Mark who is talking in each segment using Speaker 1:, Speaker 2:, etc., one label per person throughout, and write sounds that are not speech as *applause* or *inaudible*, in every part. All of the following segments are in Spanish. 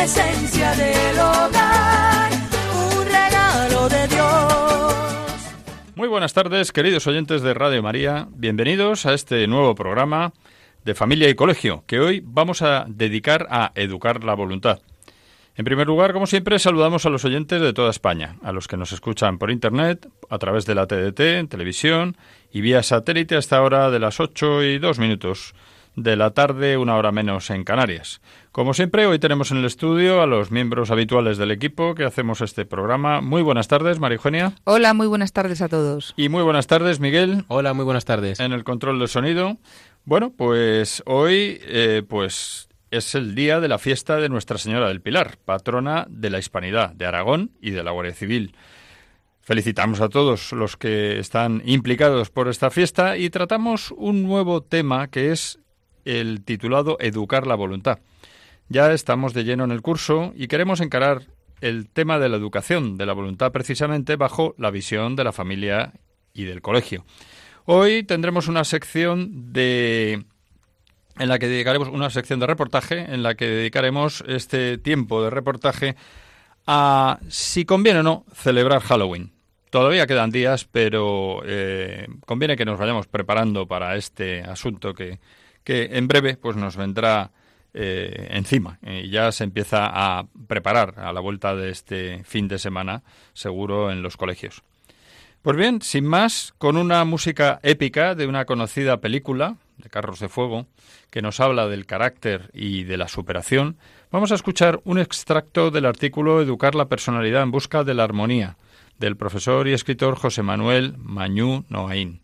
Speaker 1: La esencia del hogar, un regalo de Dios.
Speaker 2: Muy buenas tardes, queridos oyentes de Radio María. Bienvenidos a este nuevo programa de Familia y Colegio, que hoy vamos a dedicar a educar la voluntad. En primer lugar, como siempre, saludamos a los oyentes de toda España, a los que nos escuchan por Internet, a través de la TDT, en televisión y vía satélite hasta ahora de las 8 y 2 minutos de la tarde, una hora menos en Canarias. Como siempre, hoy tenemos en el estudio a los miembros habituales del equipo que hacemos este programa. Muy buenas tardes, María Eugenia.
Speaker 3: Hola, muy buenas tardes a todos.
Speaker 2: Y muy buenas tardes, Miguel.
Speaker 4: Hola, muy buenas tardes.
Speaker 2: En el control del sonido. Bueno, pues hoy eh, pues es el día de la fiesta de Nuestra Señora del Pilar, patrona de la Hispanidad, de Aragón y de la Guardia Civil. Felicitamos a todos los que están implicados por esta fiesta y tratamos un nuevo tema que es el titulado Educar la voluntad. Ya estamos de lleno en el curso y queremos encarar el tema de la educación de la voluntad precisamente bajo la visión de la familia y del colegio. Hoy tendremos una sección de en la que dedicaremos una sección de reportaje en la que dedicaremos este tiempo de reportaje a si conviene o no celebrar Halloween. Todavía quedan días, pero eh, conviene que nos vayamos preparando para este asunto que, que en breve pues nos vendrá eh, encima ya se empieza a preparar a la vuelta de este fin de semana seguro en los colegios. Pues bien, sin más, con una música épica de una conocida película de Carros de Fuego que nos habla del carácter y de la superación, vamos a escuchar un extracto del artículo Educar la personalidad en busca de la armonía del profesor y escritor José Manuel Mañú Noaín.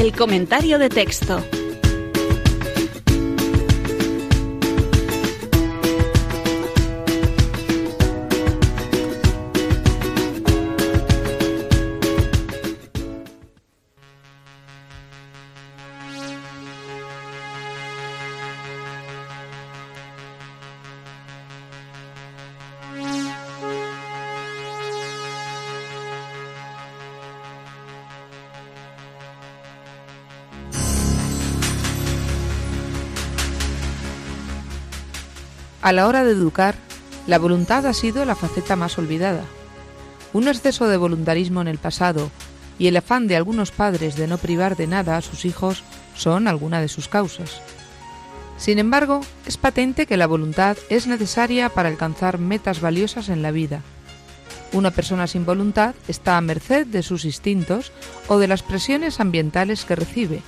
Speaker 5: El comentario de texto.
Speaker 3: A la hora de educar, la voluntad ha sido la faceta más olvidada. Un exceso de voluntarismo en el pasado y el afán de algunos padres de no privar de nada a sus hijos son algunas de sus causas. Sin embargo, es patente que la voluntad es necesaria para alcanzar metas valiosas en la vida. Una persona sin voluntad está a merced de sus instintos o de las presiones ambientales que recibe.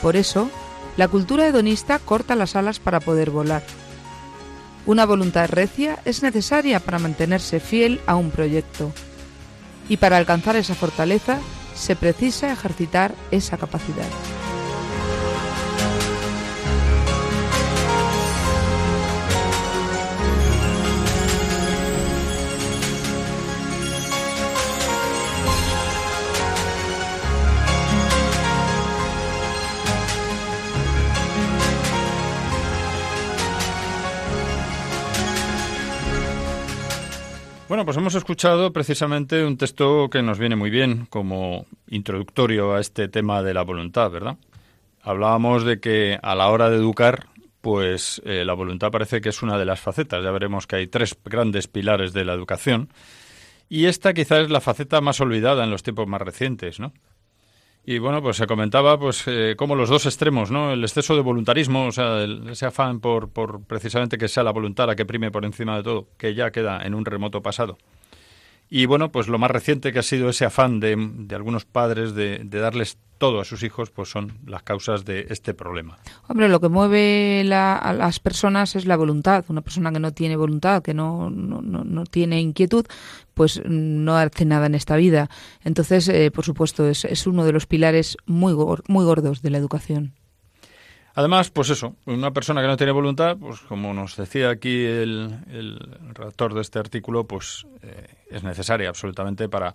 Speaker 3: Por eso, la cultura hedonista corta las alas para poder volar. Una voluntad recia es necesaria para mantenerse fiel a un proyecto. Y para alcanzar esa fortaleza se precisa ejercitar esa capacidad.
Speaker 2: Bueno, pues hemos escuchado precisamente un texto que nos viene muy bien como introductorio a este tema de la voluntad, ¿verdad? Hablábamos de que a la hora de educar, pues eh, la voluntad parece que es una de las facetas. Ya veremos que hay tres grandes pilares de la educación Y esta quizás es la faceta más olvidada en los tiempos más recientes, ¿no? Y bueno, pues se comentaba pues eh, como los dos extremos, ¿no? El exceso de voluntarismo, o sea, ese afán por, por precisamente que sea la voluntad la que prime por encima de todo, que ya queda en un remoto pasado. Y bueno, pues lo más reciente que ha sido ese afán de, de algunos padres de, de, darles todo a sus hijos, pues son las causas de este problema.
Speaker 3: Hombre, lo que mueve la, a las personas es la voluntad. Una persona que no tiene voluntad, que no, no, no tiene inquietud, pues no hace nada en esta vida. Entonces, eh, por supuesto, es, es, uno de los pilares muy, muy gordos de la educación.
Speaker 2: Además, pues eso, una persona que no tiene voluntad, pues como nos decía aquí el, el redactor de este artículo, pues eh, es necesaria absolutamente para,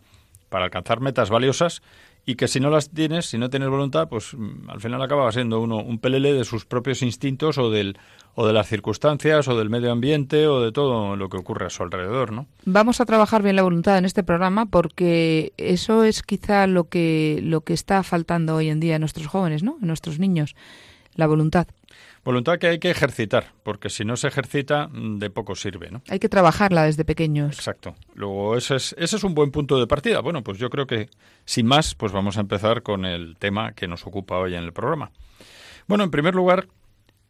Speaker 2: para alcanzar metas valiosas y que si no las tienes, si no tienes voluntad, pues mm, al final acaba siendo uno un pelele de sus propios instintos o del o de las circunstancias o del medio ambiente o de todo lo que ocurre a su alrededor, ¿no?
Speaker 3: Vamos a trabajar bien la voluntad en este programa porque eso es quizá lo que lo que está faltando hoy en día en nuestros jóvenes, ¿no? En nuestros niños la voluntad.
Speaker 2: Voluntad que hay que ejercitar, porque si no se ejercita, de poco sirve, ¿no?
Speaker 3: Hay que trabajarla desde pequeños.
Speaker 2: Exacto. Luego, ese es, ese es un buen punto de partida. Bueno, pues yo creo que, sin más, pues vamos a empezar con el tema que nos ocupa hoy en el programa. Bueno, en primer lugar,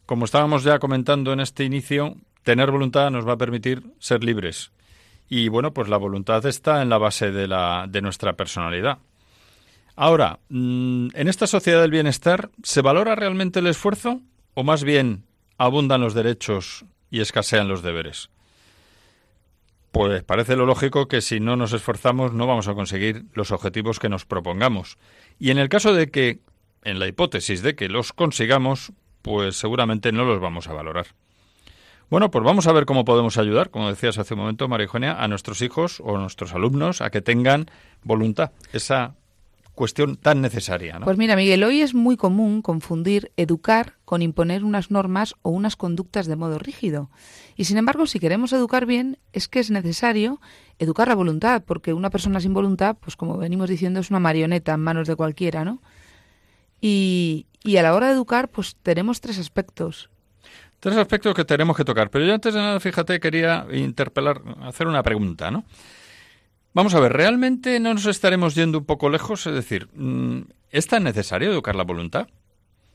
Speaker 2: como estábamos ya comentando en este inicio, tener voluntad nos va a permitir ser libres. Y bueno, pues la voluntad está en la base de, la, de nuestra personalidad. Ahora, mm, en esta sociedad del bienestar, ¿se valora realmente el esfuerzo o más bien abundan los derechos y escasean los deberes? Pues parece lo lógico que si no nos esforzamos no vamos a conseguir los objetivos que nos propongamos. Y en el caso de que, en la hipótesis de que los consigamos, pues seguramente no los vamos a valorar. Bueno, pues vamos a ver cómo podemos ayudar, como decías hace un momento, María Eugenia, a nuestros hijos o a nuestros alumnos a que tengan voluntad, esa cuestión tan necesaria. ¿no?
Speaker 3: Pues mira, Miguel, hoy es muy común confundir educar con imponer unas normas o unas conductas de modo rígido. Y sin embargo, si queremos educar bien, es que es necesario educar la voluntad, porque una persona sin voluntad, pues como venimos diciendo, es una marioneta en manos de cualquiera, ¿no? Y, y a la hora de educar, pues tenemos tres aspectos.
Speaker 2: Tres aspectos que tenemos que tocar. Pero yo antes de nada, fíjate, quería interpelar, hacer una pregunta, ¿no? Vamos a ver, ¿realmente no nos estaremos yendo un poco lejos? Es decir, mm, ¿es tan necesario educar la voluntad?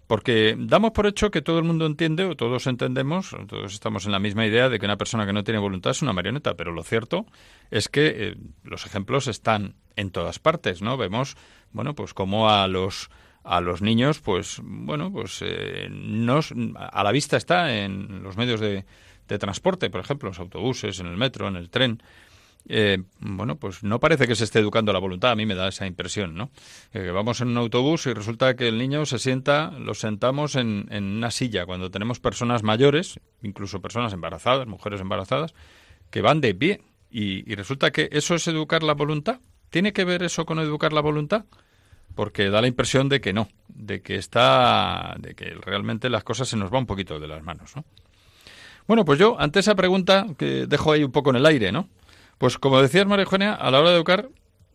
Speaker 2: Porque damos por hecho que todo el mundo entiende, o todos entendemos, todos estamos en la misma idea de que una persona que no tiene voluntad es una marioneta, pero lo cierto es que eh, los ejemplos están en todas partes, ¿no? Vemos, bueno, pues como a los a los niños, pues bueno, pues eh, nos, a la vista está en los medios de, de transporte, por ejemplo, los autobuses, en el metro, en el tren eh, bueno, pues no parece que se esté educando la voluntad, a mí me da esa impresión, ¿no? Eh, vamos en un autobús y resulta que el niño se sienta, lo sentamos en, en una silla, cuando tenemos personas mayores, incluso personas embarazadas, mujeres embarazadas, que van de pie. Y, y resulta que eso es educar la voluntad. ¿Tiene que ver eso con educar la voluntad? Porque da la impresión de que no, de que está, de que realmente las cosas se nos van un poquito de las manos, ¿no? Bueno, pues yo, ante esa pregunta que dejo ahí un poco en el aire, ¿no? Pues como decías, María Eugenia, a la hora de educar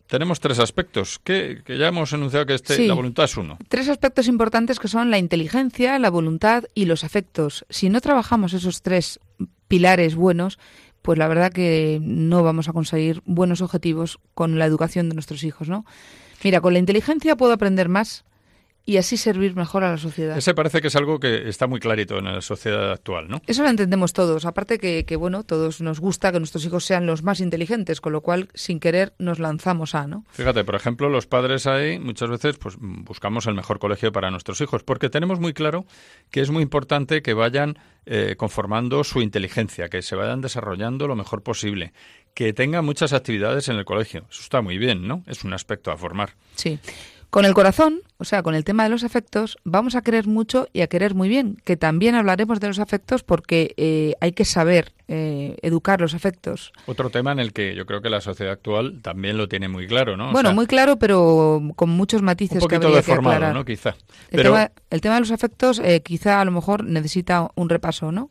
Speaker 2: tenemos tres aspectos que, que ya hemos enunciado que este,
Speaker 3: Sí.
Speaker 2: la voluntad es uno.
Speaker 3: Tres aspectos importantes que son la inteligencia, la voluntad y los afectos. Si no trabajamos esos tres pilares buenos, pues la verdad que no vamos a conseguir buenos objetivos con la educación de nuestros hijos, ¿no? Mira, con la inteligencia puedo aprender más y así servir mejor a la sociedad.
Speaker 2: Ese parece que es algo que está muy clarito en la sociedad actual, ¿no?
Speaker 3: Eso lo entendemos todos. Aparte que, que, bueno, todos nos gusta que nuestros hijos sean los más inteligentes, con lo cual, sin querer, nos lanzamos a, ¿no?
Speaker 2: Fíjate, por ejemplo, los padres ahí muchas veces pues buscamos el mejor colegio para nuestros hijos, porque tenemos muy claro que es muy importante que vayan eh, conformando su inteligencia, que se vayan desarrollando lo mejor posible, que tengan muchas actividades en el colegio. Eso está muy bien, ¿no? Es un aspecto a formar.
Speaker 3: Sí. Con el corazón, o sea, con el tema de los afectos, vamos a querer mucho y a querer muy bien, que también hablaremos de los afectos porque eh, hay que saber eh, educar los afectos.
Speaker 2: Otro tema en el que yo creo que la sociedad actual también lo tiene muy claro, ¿no? O
Speaker 3: bueno,
Speaker 2: sea,
Speaker 3: muy claro, pero con muchos matices
Speaker 2: un
Speaker 3: que
Speaker 2: poquito
Speaker 3: que
Speaker 2: deformado,
Speaker 3: aclarar.
Speaker 2: ¿no? Quizá.
Speaker 3: El,
Speaker 2: Pero
Speaker 3: tema, el tema de los afectos eh, quizá a lo mejor necesita un repaso, ¿no?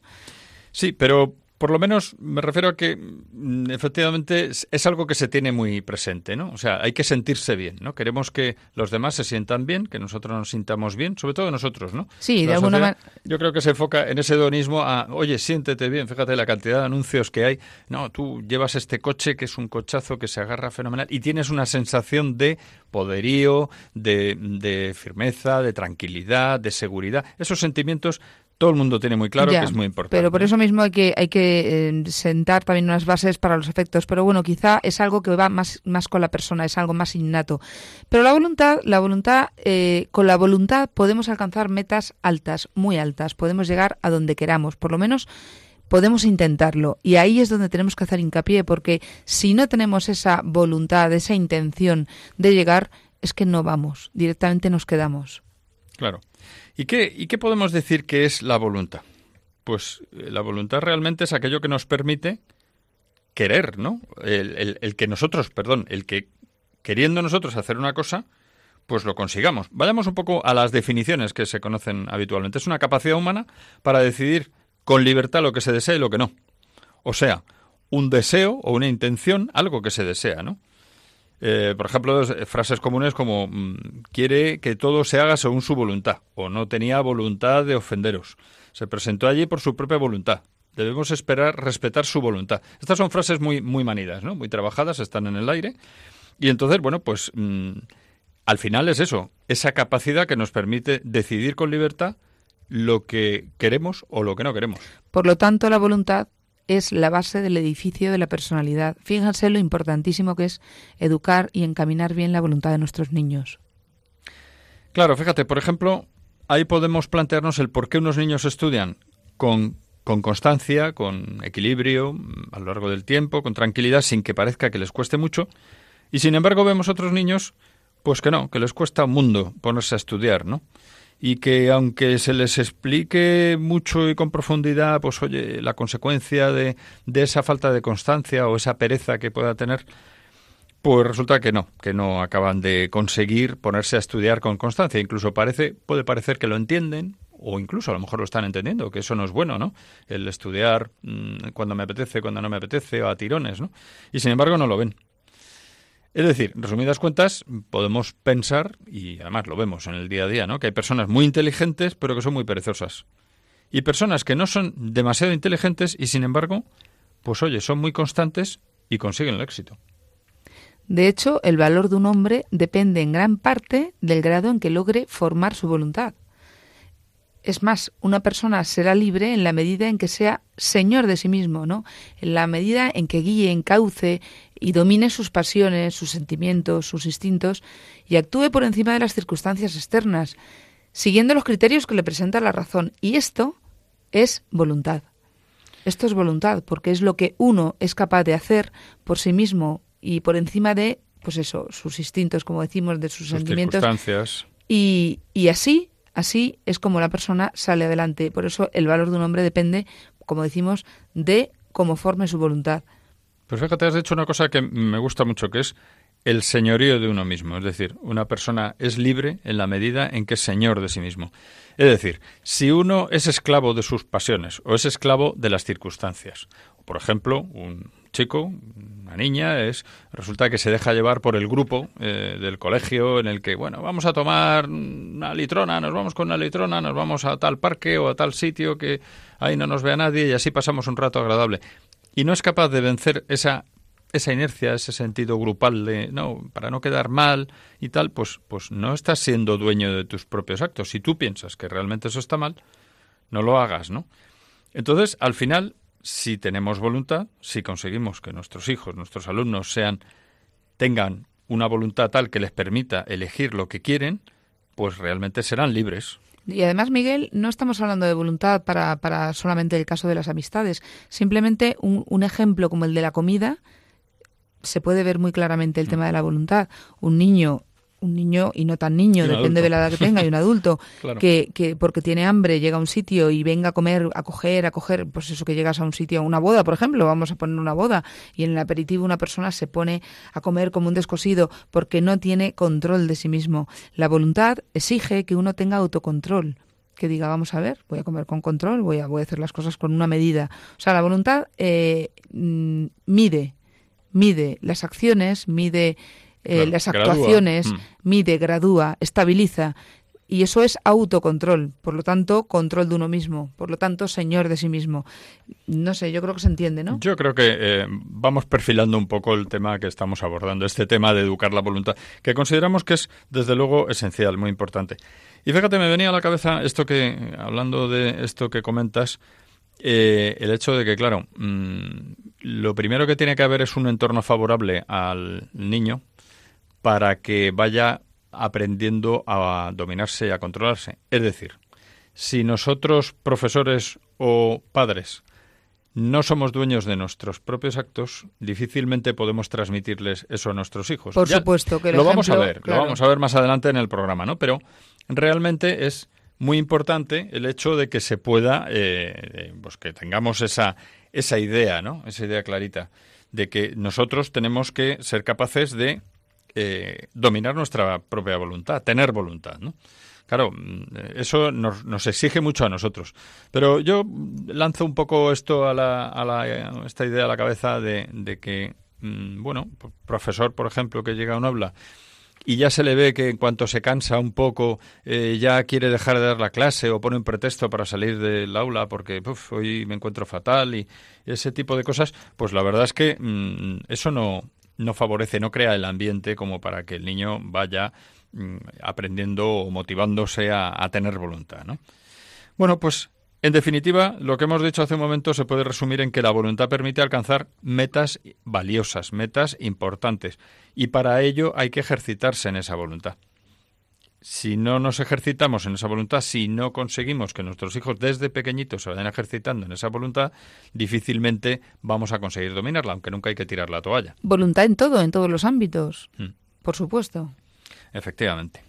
Speaker 2: sí, pero por lo menos me refiero a que mm, efectivamente es, algo que se tiene muy presente, ¿no? O sea, hay que sentirse bien, ¿no? Queremos que los demás se sientan bien, que nosotros nos sintamos bien, sobre todo nosotros, ¿no?
Speaker 3: Sí, de alguna manera.
Speaker 2: Yo creo que se enfoca en ese hedonismo a, oye, siéntete bien, fíjate la cantidad de anuncios que hay. No, tú llevas este coche que es un cochazo que se agarra fenomenal y tienes una sensación de poderío, de, de firmeza, de tranquilidad, de seguridad. Esos sentimientos todo el mundo tiene muy claro que es muy importante.
Speaker 3: Pero por eso mismo hay que, hay que eh, sentar también unas bases para los efectos. Pero bueno, quizá es algo que va más, más con la persona, es algo más innato. Pero la voluntad, la voluntad, eh, con la voluntad podemos alcanzar metas altas, muy altas. Podemos llegar a donde queramos, por lo menos podemos intentarlo. Y ahí es donde tenemos que hacer hincapié, porque si no tenemos esa voluntad, esa intención de llegar, es que no vamos, directamente nos quedamos.
Speaker 2: Claro. ¿Y qué, ¿Y qué podemos decir que es la voluntad? Pues eh, la voluntad realmente es aquello que nos permite querer, ¿no? El, el, que nosotros, perdón, el que queriendo nosotros hacer una cosa, pues lo consigamos. Vayamos un poco a las definiciones que se conocen habitualmente. Es una capacidad humana para decidir con libertad lo que se desea y lo que no. O sea, un deseo o una intención, algo que se desea, ¿no? Eh, por ejemplo, eh, frases comunes como mm, quiere que todo se haga según su voluntad o no tenía voluntad de ofenderos. Se presentó allí por su propia voluntad. Debemos esperar respetar su voluntad. Estas son frases muy muy manidas, ¿no? Muy trabajadas, están en el aire. Y entonces, bueno, pues mm, al final es eso, esa capacidad que nos permite decidir con libertad lo que queremos o lo que no queremos.
Speaker 3: Por lo tanto, la voluntad es la base del edificio de la personalidad. Fíjense lo importantísimo que es educar y encaminar bien la voluntad de nuestros niños.
Speaker 2: Claro, fíjate, por ejemplo, ahí podemos plantearnos el por qué unos niños estudian con, con constancia, con equilibrio, a lo largo del tiempo, con tranquilidad, sin que parezca que les cueste mucho, y sin embargo vemos otros niños, pues que no, que les cuesta un mundo ponerse a estudiar, ¿no? Y que aunque se les explique mucho y con profundidad, pues oye, la consecuencia de, de esa falta de constancia o esa pereza que pueda tener, pues resulta que no, que no acaban de conseguir ponerse a estudiar con constancia. Incluso parece, puede parecer que lo entienden, o incluso a lo mejor lo están entendiendo, que eso no es bueno, ¿no? El estudiar mm, cuando me apetece, cuando no me apetece, o a tirones, ¿no? Y sin embargo no lo ven. Es decir, resumidas cuentas, podemos pensar, y además lo vemos en el día a día, ¿no? que hay personas muy inteligentes pero que son muy perezosas. Y personas que no son demasiado inteligentes y sin embargo, pues oye, son muy constantes y consiguen el éxito.
Speaker 3: De hecho, el valor de un hombre depende en gran parte del grado en que logre formar su voluntad. Es más, una persona será libre en la medida en que sea señor de sí mismo, ¿no? En la medida en que guíe, encauce y domine sus pasiones, sus sentimientos, sus instintos y actúe por encima de las circunstancias externas, siguiendo los criterios que le presenta la razón. Y esto es voluntad. Esto es voluntad, porque es lo que uno es capaz de hacer por sí mismo y por encima de, pues eso, sus instintos, como decimos, de sus, sentimientos.
Speaker 2: Circunstancias.
Speaker 3: Y, y así Así es como la persona sale adelante. Por eso el valor de un hombre depende, como decimos, de cómo forme su voluntad.
Speaker 2: Pues fíjate, has dicho una cosa que me gusta mucho, que es el señorío de uno mismo. Es decir, una persona es libre en la medida en que es señor de sí mismo. Es decir, si uno es esclavo de sus pasiones o es esclavo de las circunstancias, por ejemplo, un chico, una niña, es resulta que se deja llevar por el grupo eh, del colegio en el que, bueno, vamos a tomar una litrona, nos vamos con una litrona, nos vamos a tal parque o a tal sitio que ahí no nos vea nadie y así pasamos un rato agradable. Y no es capaz de vencer esa esa inercia, ese sentido grupal de no, para no quedar mal y tal, pues pues no estás siendo dueño de tus propios actos. Si tú piensas que realmente eso está mal, no lo hagas, ¿no? Entonces, al final si tenemos voluntad, si conseguimos que nuestros hijos, nuestros alumnos sean tengan una voluntad tal que les permita elegir lo que quieren, pues realmente serán libres.
Speaker 3: Y además, Miguel, no estamos hablando de voluntad para, para solamente el caso de las amistades. Simplemente un, un ejemplo como el de la comida, se puede ver muy claramente el mm. tema de la voluntad. Un niño un niño y no tan niño, depende de la edad que tenga, y un adulto *laughs* que, que porque tiene hambre llega a un sitio y venga a comer, a coger, a coger, pues eso que llegas a un sitio, a una boda, por ejemplo, vamos a poner una boda, y en el aperitivo una persona se pone a comer como un descosido porque no tiene control de sí mismo. La voluntad exige que uno tenga autocontrol que diga, vamos a ver, voy a comer con control, voy a, voy a hacer las cosas con una medida. O sea, la voluntad eh, mm, mide, mide las acciones, mide eh, las actuaciones, mm. mide, gradúa, estabiliza. Y eso es autocontrol, por lo tanto, control de uno mismo, por lo tanto, señor de sí mismo. No sé, yo creo que se entiende, ¿no?
Speaker 2: Yo creo que eh, vamos perfilando un poco el tema que estamos abordando, este tema de educar la voluntad, que consideramos que es, desde luego, esencial, muy importante. Y fíjate, me venía a la cabeza esto que, hablando de esto que comentas, eh, el hecho de que, claro, mm, lo primero que tiene que haber es un entorno favorable al niño para que vaya aprendiendo a dominarse y a controlarse. Es decir, si nosotros, profesores o padres, no somos dueños de nuestros propios actos, difícilmente podemos transmitirles eso a nuestros hijos.
Speaker 3: Por supuesto que
Speaker 2: lo vamos a ver, lo vamos a ver más adelante en el programa, ¿no? Pero realmente es muy importante el hecho de que se pueda, eh, pues que tengamos esa esa idea, ¿no? Esa idea clarita de que nosotros tenemos que ser capaces de eh, dominar nuestra propia voluntad, tener voluntad, ¿no? Claro, mm, eso nos, nos, exige mucho a nosotros. Pero yo lanzo un poco esto a, la, a la, esta idea a la cabeza de, de que, mm, bueno, profesor, por ejemplo, que llega a un aula y ya se le ve que en cuanto se cansa un poco eh, ya quiere dejar de dar la clase o pone un pretexto para salir del aula porque hoy me encuentro fatal y ese tipo de cosas, pues la verdad es que mm, eso no, no favorece, no crea el ambiente como para que el niño vaya mm, aprendiendo o motivándose a, tener voluntad. ¿no? Bueno, pues en definitiva, lo que hemos dicho hace un momento se puede resumir en que la voluntad permite alcanzar metas valiosas, metas importantes, y para ello hay que ejercitarse en esa voluntad si no nos ejercitamos en esa voluntad, si no conseguimos que nuestros hijos desde pequeñitos se vayan ejercitando en esa voluntad, difícilmente vamos a conseguir dominarla, aunque nunca hay que tirar la toalla.
Speaker 3: Voluntad en todo, en todos los ámbitos, mm. por supuesto.
Speaker 2: Efectivamente.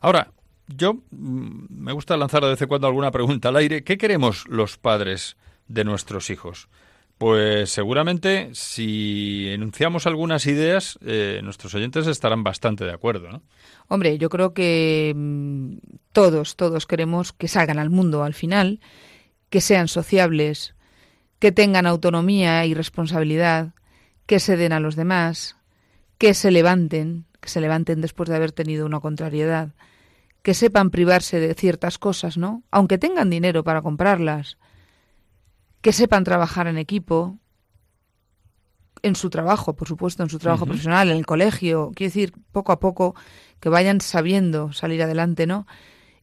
Speaker 2: Ahora, yo mm, me gusta lanzar de vez en cuando alguna pregunta al aire. ¿Qué queremos los padres de nuestros hijos? Pues seguramente si enunciamos algunas ideas, eh, nuestros oyentes estarán bastante de acuerdo, ¿no?
Speaker 3: Hombre, yo creo que mm, todos, todos queremos que salgan al mundo al final, que sean sociables, que tengan autonomía y responsabilidad, que se den a los demás, que se levanten, que se levanten después de haber tenido una contrariedad, que sepan privarse de ciertas cosas, ¿no? Aunque tengan dinero para comprarlas que sepan trabajar en equipo, en su trabajo, por supuesto, en su trabajo profesional, en el colegio, quiero decir, poco a poco, que vayan sabiendo salir adelante, ¿no?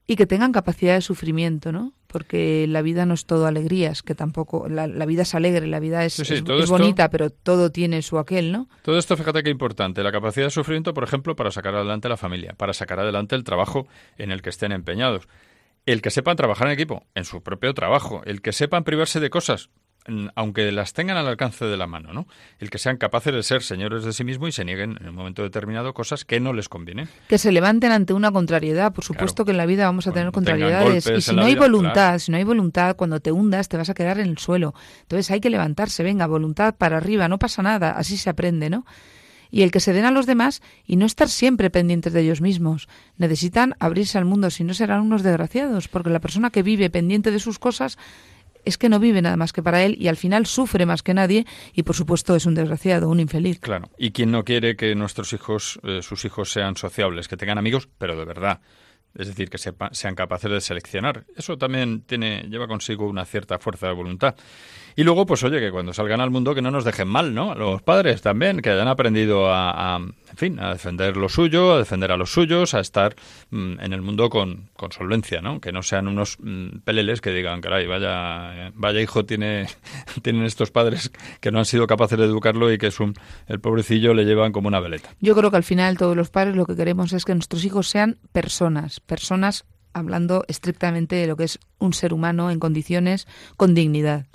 Speaker 3: Y que tengan capacidad de sufrimiento, ¿no? Porque la vida no es todo alegrías, que tampoco, la, vida es alegre, la vida es, bonita, pero todo tiene su aquel, ¿no?
Speaker 2: Todo esto, fíjate qué importante, la capacidad de sufrimiento, por ejemplo, para sacar adelante la familia, para sacar adelante el trabajo en el que estén empeñados el que sepan trabajar en equipo, en su propio trabajo, el que sepan privarse de cosas, aunque las tengan al alcance de la mano, ¿no? El que sean capaces de ser señores de sí mismos y se nieguen en un momento determinado cosas que no les convienen.
Speaker 3: Que se levanten ante una contrariedad. Por supuesto que en la vida vamos a tener contrariedades. Y si no hay voluntad, si no hay voluntad, cuando te hundas te vas a quedar en el suelo. Entonces hay que levantarse, venga, voluntad para arriba, no pasa nada, así se aprende, ¿no? Y el que se den a los demás y no estar siempre pendientes de ellos mismos. Necesitan abrirse al mundo, si no serán unos desgraciados, porque la persona que vive pendiente de sus cosas es que no vive nada más que para él y al final sufre más que nadie y por supuesto es un desgraciado, un infeliz.
Speaker 2: Claro, y quien no quiere que nuestros hijos, eh, sus hijos sean sociables, que tengan amigos, pero de verdad, es decir, que sean capaces de seleccionar. Eso también tiene, lleva consigo una cierta fuerza de voluntad. Y luego, pues oye, que cuando salgan al mundo que no nos dejen mal, ¿no? Los padres también, que hayan aprendido a, en fin, a defender lo suyo, a defender a los suyos, a estar mm, en el mundo con, con, solvencia, ¿no? Que no sean unos mm, peleles que digan, caray, vaya, vaya hijo tiene, *laughs* tienen estos padres que no han sido capaces de educarlo y que es un, el pobrecillo le llevan como una veleta.
Speaker 3: Yo creo que al final todos los padres lo que queremos es que nuestros hijos sean personas, personas hablando estrictamente de lo que es un ser humano en condiciones con dignidad.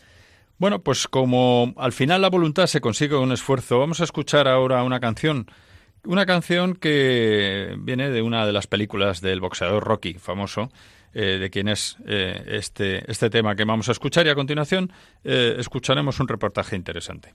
Speaker 2: Bueno, pues como al final la voluntad se consigue con esfuerzo, vamos a escuchar ahora una canción. Una canción que viene de una de las películas del boxeador Rocky, famoso, eh, de quien es eh, este, este tema que vamos a escuchar y a continuación eh, escucharemos un reportaje interesante.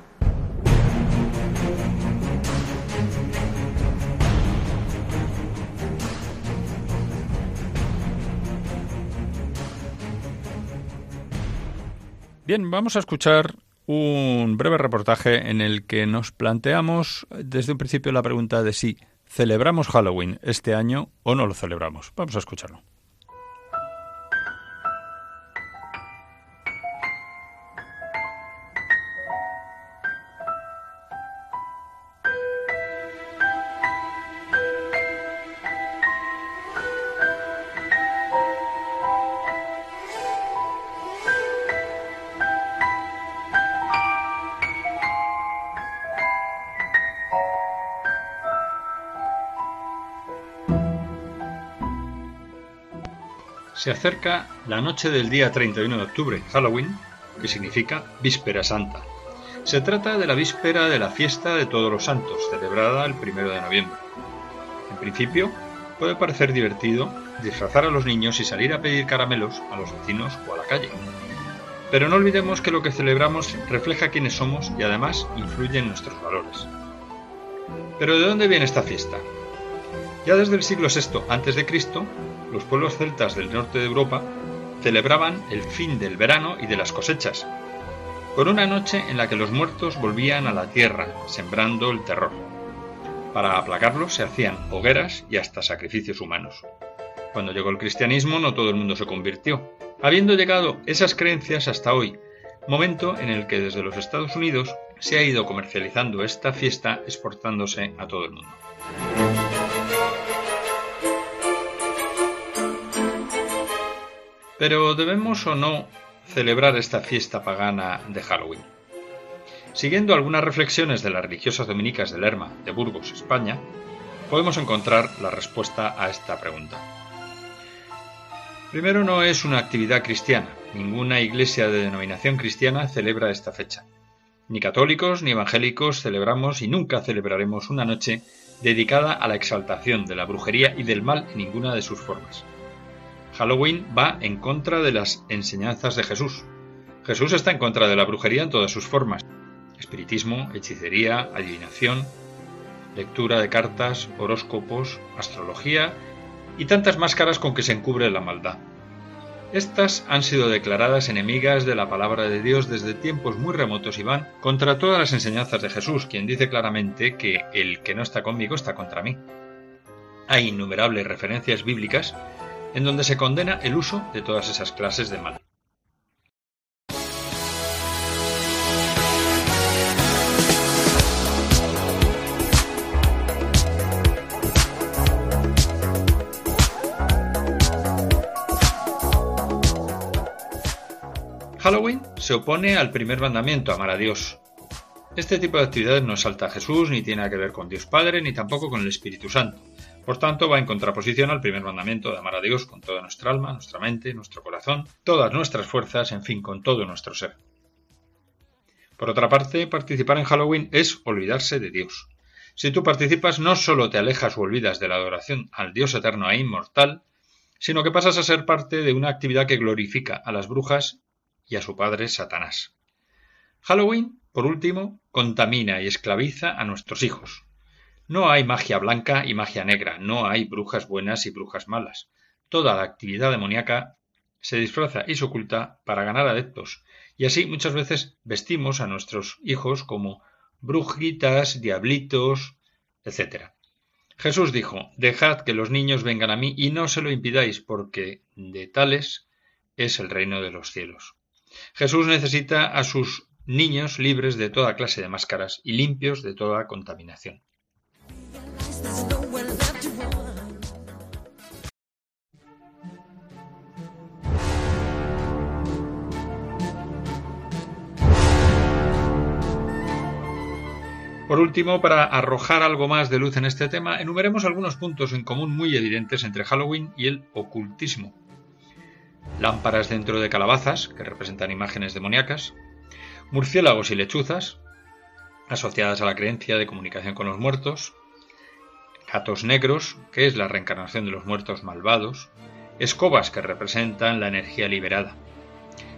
Speaker 2: Bien, vamos a escuchar un breve reportaje en el que nos planteamos desde un principio la pregunta de si celebramos Halloween este año o no lo celebramos. Vamos a escucharlo. Se acerca la noche del día 31 de octubre, Halloween, que significa Víspera Santa. Se trata de la víspera de la fiesta de Todos los Santos, celebrada el 1 de noviembre. En principio, puede parecer divertido disfrazar a los niños y salir a pedir caramelos a los vecinos o a la calle. Pero no olvidemos que lo que celebramos refleja quiénes somos y además influye en nuestros valores. Pero ¿de dónde viene esta fiesta? Ya desde el siglo VI a.C., los pueblos celtas del norte de Europa celebraban el fin del verano y de las cosechas, con una noche en la que los muertos volvían a la tierra, sembrando el terror. Para aplacarlos se hacían hogueras y hasta sacrificios humanos. Cuando llegó el cristianismo no todo el mundo se convirtió, habiendo llegado esas creencias hasta hoy, momento en el que desde los Estados Unidos se ha ido comercializando esta fiesta exportándose a todo el mundo. Pero ¿debemos o no celebrar esta fiesta pagana de Halloween? Siguiendo algunas reflexiones de las religiosas dominicas de Lerma, de Burgos, España, podemos encontrar la respuesta a esta pregunta. Primero, no es una actividad cristiana. Ninguna iglesia de denominación cristiana celebra esta fecha. Ni católicos ni evangélicos celebramos y nunca celebraremos una noche dedicada a la exaltación de la brujería y del mal en ninguna de sus formas. Halloween va en contra de las enseñanzas de Jesús. Jesús está en contra de la brujería en todas sus formas. Espiritismo, hechicería, adivinación, lectura de cartas, horóscopos, astrología y tantas máscaras con que se encubre la maldad. Estas han sido declaradas enemigas de la palabra de Dios desde tiempos muy remotos y van contra todas las enseñanzas de Jesús, quien dice claramente que el que no está conmigo está contra mí. Hay innumerables referencias bíblicas en donde se condena el uso de todas esas clases de mal. Halloween se opone al primer mandamiento, amar a Dios. Este tipo de actividades no salta a Jesús, ni tiene que ver con Dios Padre, ni tampoco con el Espíritu Santo. Por tanto, va en contraposición al primer mandamiento de amar a Dios con toda nuestra alma, nuestra mente, nuestro corazón, todas nuestras fuerzas, en fin, con todo nuestro ser. Por otra parte, participar en Halloween es olvidarse de Dios. Si tú participas, no solo te alejas o olvidas de la adoración al Dios eterno e inmortal, sino que pasas a ser parte de una actividad que glorifica a las brujas y a su padre Satanás. Halloween, por último, contamina y esclaviza a nuestros hijos, no hay magia blanca y magia negra, no hay brujas buenas y brujas malas. Toda la actividad demoníaca se disfraza y se oculta para ganar adeptos, y así muchas veces vestimos a nuestros hijos como brujitas, diablitos, etc. Jesús dijo, Dejad que los niños vengan a mí y no se lo impidáis, porque de tales es el reino de los cielos. Jesús necesita a sus niños libres de toda clase de máscaras y limpios de toda contaminación. Por último, para arrojar algo más de luz en este tema, enumeremos algunos puntos en común muy evidentes entre Halloween y el ocultismo. Lámparas dentro de calabazas, que representan imágenes demoníacas, murciélagos y lechuzas, asociadas a la creencia de comunicación con los muertos, gatos negros, que es la reencarnación de los muertos malvados, escobas que representan la energía liberada,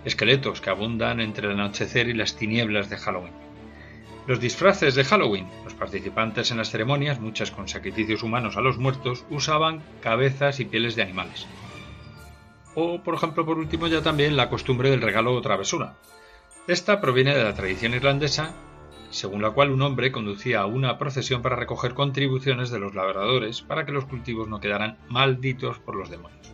Speaker 2: esqueletos que abundan entre el anochecer y las tinieblas de Halloween. Los disfraces de Halloween. Los participantes en las ceremonias, muchas con sacrificios humanos a los muertos, usaban cabezas y pieles de animales. O, por ejemplo, por último, ya también la costumbre del regalo o travesura. Esta proviene de la tradición irlandesa, según la cual un hombre conducía una procesión para recoger contribuciones de los labradores para que los cultivos no quedaran malditos por los demonios.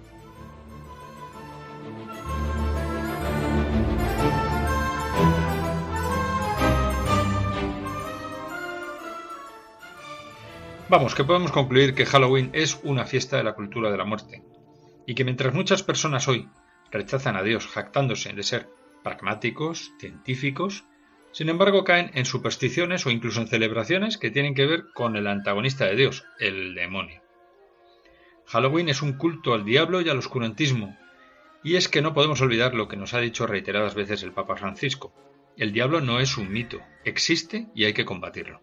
Speaker 2: Vamos, que podemos concluir que Halloween es una fiesta de la cultura de la muerte, y que mientras muchas personas hoy rechazan a Dios jactándose de ser pragmáticos, científicos, sin embargo caen en supersticiones o incluso en celebraciones que tienen que ver con el antagonista de Dios, el demonio. Halloween es un culto al diablo y al oscurantismo, y es que no podemos olvidar lo que nos ha dicho reiteradas veces el Papa Francisco. El diablo no es un mito, existe y hay que combatirlo.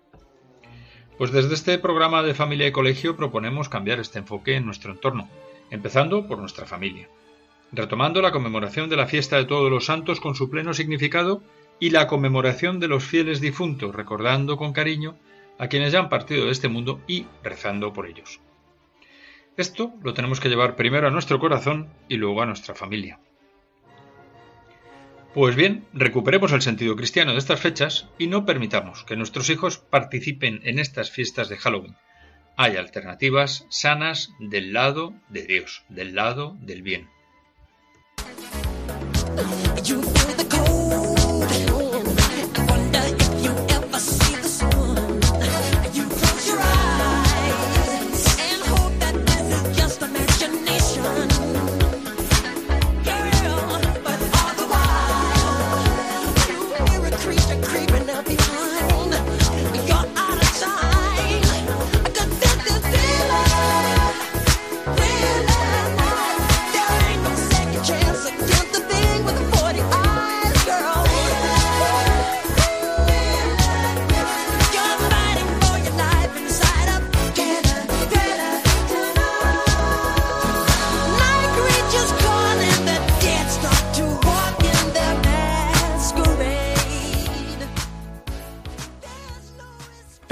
Speaker 2: Pues desde este programa de familia y colegio proponemos cambiar este enfoque en nuestro entorno, empezando por nuestra familia, retomando la conmemoración de la fiesta de todos los santos con su pleno significado y la conmemoración de los fieles difuntos, recordando con cariño a quienes ya han partido de este mundo y rezando por ellos. Esto lo tenemos que llevar primero a nuestro corazón y luego a nuestra familia. Pues bien, recuperemos el sentido cristiano de estas fechas y no permitamos que nuestros hijos participen en estas fiestas de Halloween. Hay alternativas sanas del lado de Dios, del lado del bien.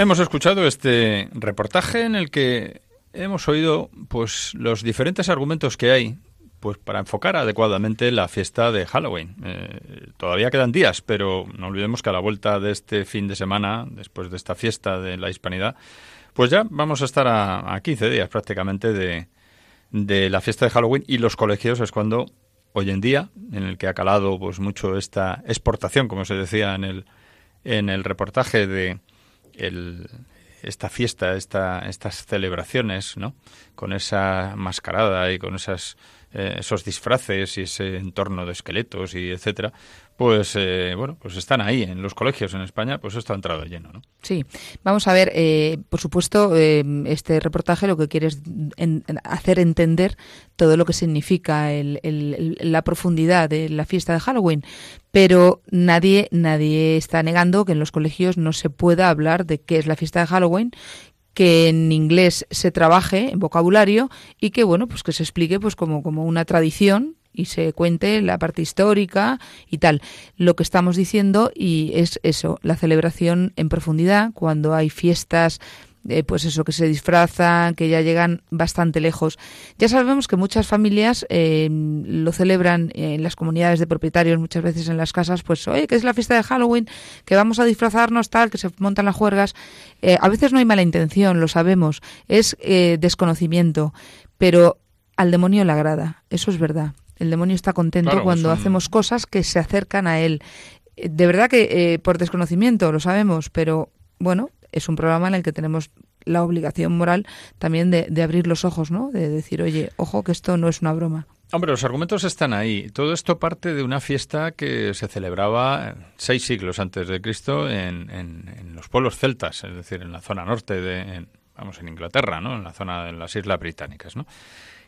Speaker 2: Hemos escuchado este reportaje en el que hemos oído pues los diferentes argumentos que hay pues para enfocar adecuadamente la fiesta de Halloween. Eh, todavía quedan días, pero no olvidemos que a la vuelta de este fin de semana, después de esta fiesta de la Hispanidad, pues ya vamos a estar a, a 15 días prácticamente de, de la fiesta de Halloween y los colegios es cuando hoy en día, en el que ha calado pues mucho esta exportación, como se decía en el, en el reportaje de el, esta fiesta, esta, estas celebraciones, ¿no? Con esa mascarada y con esas, eh, esos disfraces y ese entorno de esqueletos y etcétera, pues eh, bueno, pues están ahí en los colegios en España, pues esto ha entrado lleno, ¿no?
Speaker 3: Sí, vamos a ver, eh, por supuesto, eh, este reportaje lo que quiere es hacer entender todo lo que significa la profundidad de la fiesta de Halloween, pero nadie nadie está negando que en los colegios no se pueda hablar de qué es la fiesta de Halloween que en inglés se trabaje en vocabulario y que bueno pues que se explique pues como como una tradición y se cuente la parte histórica y tal. Lo que estamos diciendo y es eso, la celebración en profundidad cuando hay fiestas eh, pues eso, que se disfrazan, que ya llegan bastante lejos. Ya sabemos que muchas familias eh, lo celebran en las comunidades de propietarios, muchas veces en las casas, pues, oye, que es la fiesta de Halloween, que vamos a disfrazarnos tal, que se montan las juergas. Eh, a veces no hay mala intención, lo sabemos, es desconocimiento, pero al demonio le agrada, eso es verdad. El demonio está contento cuando hacemos cosas que se acercan a él. Eh, de verdad que eh, por desconocimiento, lo sabemos, pero bueno, es un programa en el que tenemos la obligación moral también de, de, abrir los ojos, ¿no? De decir, oye, ojo, que esto no es una broma.
Speaker 2: Hombre, los argumentos están ahí. Todo esto parte de una fiesta que se celebraba seis siglos antes de Cristo en, en, los pueblos celtas, es decir, en la zona norte de, vamos, en Inglaterra, ¿no? En la zona de las Islas Británicas, ¿no?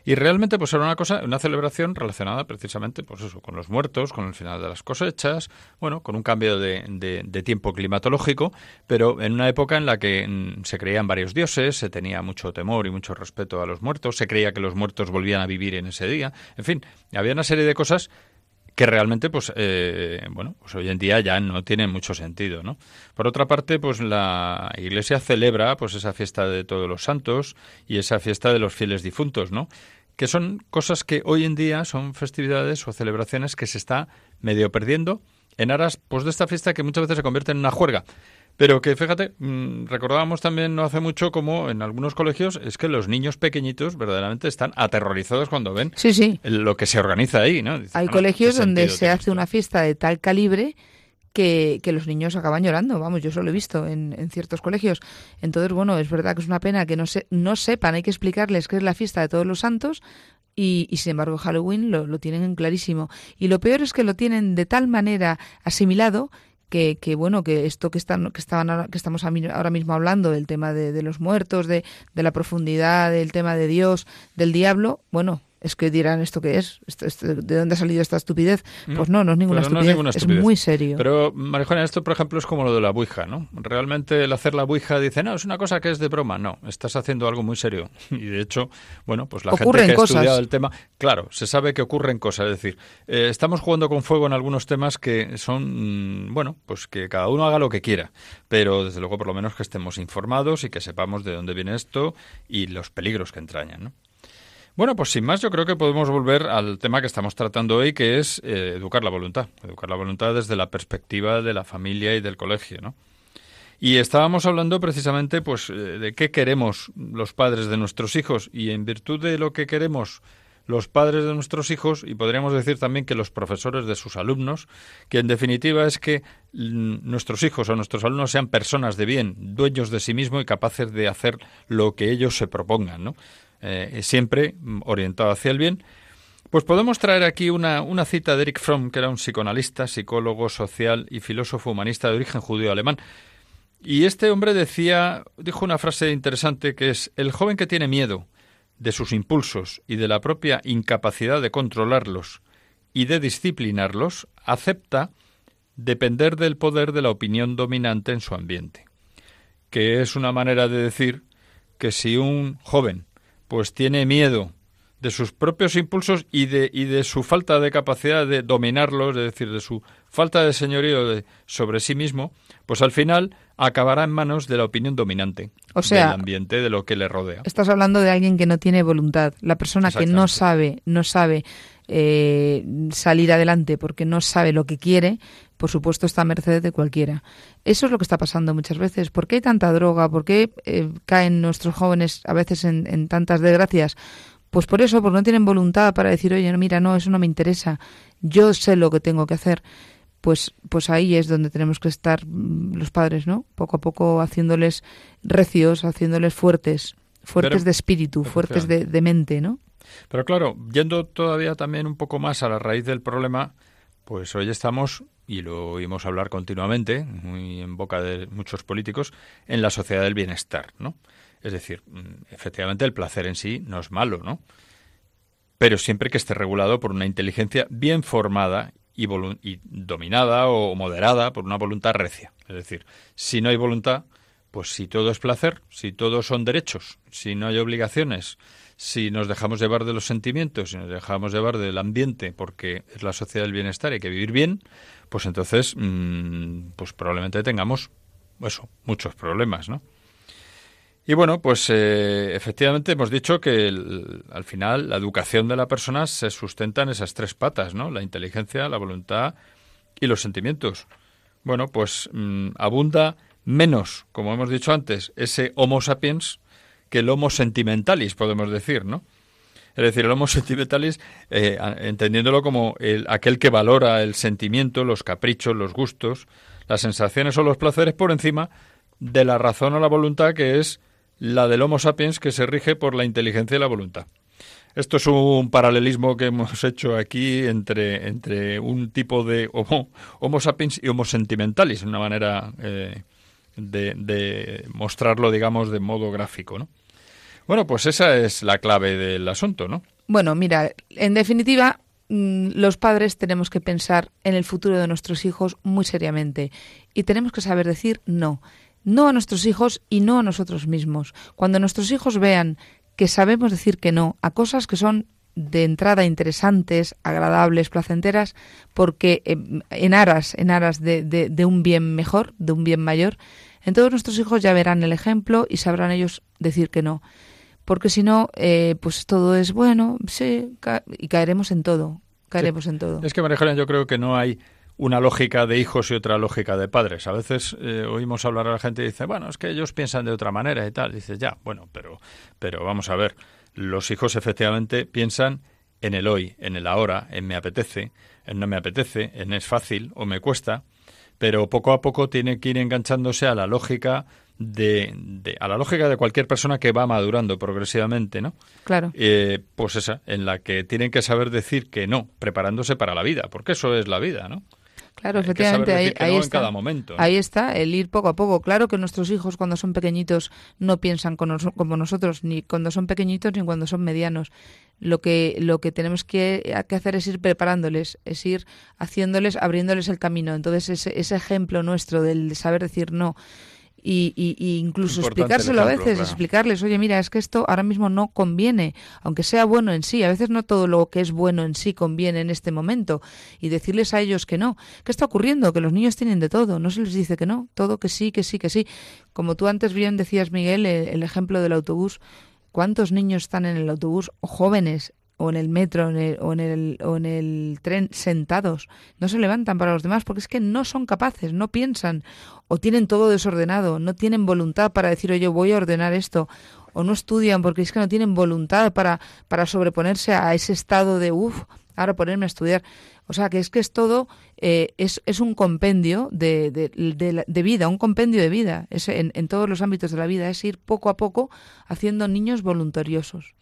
Speaker 2: Y realmente pues era una cosa, una celebración relacionada precisamente pues eso, con los muertos, con el final de las cosechas, bueno, con un cambio de, tiempo climatológico, pero en una época en la que mm, se creían varios dioses, se tenía mucho temor y mucho respeto a los muertos, se creía que los muertos volvían a vivir en ese día, en fin, había una serie de cosas que realmente pues eh, bueno pues hoy en día ya no tiene mucho sentido no por otra parte pues la Iglesia celebra pues esa fiesta de todos los santos y esa fiesta de los fieles difuntos no que son cosas que hoy en día son festividades o celebraciones que se está medio perdiendo en aras pues de esta fiesta que muchas veces se convierte en una juerga. Pero que fíjate, mm, recordábamos también no hace mucho como en algunos colegios es que los niños pequeñitos verdaderamente están aterrorizados cuando ven lo que se organiza ahí, ¿no?
Speaker 3: Hay colegios donde se hace una fiesta de tal calibre que, los niños acaban llorando. Vamos, yo eso lo he visto en, en, ciertos colegios. Entonces, bueno, es verdad que es una pena que no, se, no sepan, hay que explicarles qué es la fiesta de todos los santos. Y, sin embargo Halloween lo, lo tienen clarísimo. Y lo peor es que lo tienen de tal manera asimilado que, que, bueno que esto que están que estaban que estamos ahora mismo hablando del tema de, de los muertos de, de, la profundidad del tema de Dios del diablo bueno es que dirán esto que es, ¿de dónde ha salido esta estupidez? Pues no, no es ninguna, estupidez, es muy serio.
Speaker 2: Pero, Marijona, esto, por ejemplo, es como lo de la Ouija, ¿no? Realmente el hacer la Ouija dice, no, es una cosa que es de broma. No, estás haciendo algo muy serio. *laughs* Y de hecho, bueno, pues la gente que ha estudiado el tema, claro, se sabe que ocurren cosas. Es decir, eh, estamos jugando con fuego en algunos temas que son, mm, bueno, pues que cada uno haga lo que quiera. Pero, desde luego, por lo menos que estemos informados y que sepamos de dónde viene esto y los peligros que entrañan, ¿no? Bueno, pues sin más, yo creo que podemos volver al tema que estamos tratando hoy, que es eh, educar la voluntad. Educar la voluntad desde la perspectiva de la familia y del colegio, ¿no? Y estábamos hablando precisamente, pues, eh, de qué queremos los padres de nuestros hijos y en virtud de lo que queremos los padres de nuestros hijos y podríamos decir también que los profesores de sus alumnos, que en definitiva es que mm, nuestros hijos o nuestros alumnos sean personas de bien, dueños de sí mismos y capaces de hacer lo que ellos se propongan, ¿no? Eh, siempre orientado hacia el bien, pues podemos traer aquí una, una, cita de Eric Fromm, que era un psicoanalista, psicólogo social y filósofo humanista de origen judío alemán. Y este hombre decía, dijo una frase interesante que es el joven que tiene miedo de sus impulsos y de la propia incapacidad de controlarlos y de disciplinarlos, acepta depender del poder de la opinión dominante en su ambiente. Que es una manera de decir que si un joven pues tiene miedo de sus propios impulsos y de, y de su falta de capacidad de dominarlos, es decir, de su falta de señorío de, sobre sí mismo, pues al final acabará en manos de la opinión dominante
Speaker 3: o sea,
Speaker 2: del ambiente, de lo que le rodea.
Speaker 3: Estás hablando de alguien que no tiene voluntad, la persona que no sabe, no sabe eh, salir adelante porque no sabe lo que quiere, por supuesto está a merced de cualquiera. Eso es lo que está pasando muchas veces. ¿Por qué hay tanta droga? ¿Por qué eh, caen nuestros jóvenes a veces en, tantas desgracias? Pues por eso, porque no tienen voluntad para decir, oye, mira, no, eso no me interesa, yo sé lo que tengo que hacer. Pues, pues ahí es donde tenemos que estar mm, los padres, ¿no? Poco a poco haciéndoles recios, haciéndoles fuertes, fuertes de espíritu, fuertes de, de mente, ¿no?
Speaker 2: Pero claro, yendo todavía también un poco más a la raíz del problema, pues hoy estamos, y lo oímos hablar continuamente, muy en boca de muchos políticos, en la sociedad del bienestar, ¿no? Es decir, mm, efectivamente el placer en sí no es malo, ¿no? Pero siempre que esté regulado por una inteligencia bien formada y, y dominada o moderada por una voluntad recia. Es decir, si no hay voluntad, pues si todo es placer, si todos son derechos, si no hay obligaciones, si nos dejamos llevar de los sentimientos, si nos dejamos llevar del ambiente, porque es la sociedad del bienestar y hay que vivir bien, pues entonces, mm, pues probablemente tengamos, eso, muchos problemas, ¿no? Y bueno, pues eh, efectivamente hemos dicho que al final la educación de la persona se sustenta en esas tres patas, ¿no? La inteligencia, la voluntad y los sentimientos. Bueno, pues mm, abunda menos, como hemos dicho antes, ese Homo sapiens que el homo sentimentalis, podemos decir, ¿no? Es decir, el homo sentimentalis, eh, entendiéndolo como el, aquel que valora el sentimiento, los caprichos, los gustos, las sensaciones o los placeres por encima de la razón o la voluntad que es la del Homo sapiens que se rige por la inteligencia y la voluntad. Esto es un paralelismo que hemos hecho aquí entre, entre un tipo de homo, homo sapiens y homo sentimentalis, una manera eh, de, de, mostrarlo, digamos, de modo gráfico, ¿no? Bueno, pues esa es la clave del asunto, ¿no?
Speaker 3: Bueno, mira, en definitiva, mm, los padres tenemos que pensar en el futuro de nuestros hijos muy seriamente y tenemos que saber decir no. No a nuestros hijos y no a nosotros mismos. Cuando nuestros hijos vean que sabemos decir que no a cosas que son de entrada interesantes, agradables, placenteras, porque eh, en aras, en aras de, de, un bien mejor, de un bien mayor, entonces nuestros hijos ya verán el ejemplo y sabrán ellos decir que no. Porque si no, eh, pues todo es bueno, sí, y caeremos en todo, caeremos en todo.
Speaker 2: Es que, María yo creo que no hay una lógica de hijos y otra lógica de padres. A veces eh, oímos hablar a la gente y dice, bueno, es que ellos piensan de otra manera y tal. Dices, ya, bueno, pero, pero vamos a ver, los hijos efectivamente piensan en el hoy, en el ahora, en me apetece, en no me apetece, en es fácil o me cuesta, pero poco a poco tiene que ir enganchándose a la lógica de, de, a la lógica de cualquier persona que va madurando progresivamente, ¿no?
Speaker 3: Claro.
Speaker 2: Eh, pues esa, en la que tienen que saber decir que no, preparándose para la vida, porque eso es la vida, ¿no?
Speaker 3: Claro, efectivamente, ahí, está. Ahí está, el ir poco a poco. Claro que nuestros hijos cuando son pequeñitos no piensan como nosotros, ni cuando son pequeñitos ni cuando son medianos. Lo que, lo que tenemos que, hacer es ir preparándoles, es ir haciéndoles, abriéndoles el camino. Entonces, ese, ese ejemplo nuestro del saber decir no, y, y, incluso explicárselo a veces, explicarles, oye, mira, es que esto ahora mismo no conviene, aunque sea bueno en sí, a veces no todo lo que es bueno en sí conviene en este momento, y decirles a ellos que no. ¿Qué está ocurriendo? Que los niños tienen de todo, no se les dice que no, todo que sí, que sí, que sí. Como tú antes bien decías, Miguel, el, el ejemplo del autobús, ¿cuántos niños están en el autobús o jóvenes o en el metro o, en el, o en el tren sentados, no se levantan para los demás porque es que no son capaces, no piensan o tienen todo desordenado, no tienen voluntad para decir, oye, voy a ordenar esto, o no estudian porque es que no tienen voluntad para, para sobreponerse a ese estado de, uff, ahora ponerme a estudiar. O sea, que es que es todo, eh, es, es un compendio de, de, de, vida, un compendio de vida, es en, en todos los ámbitos de la vida, es ir poco a poco haciendo niños voluntariosos.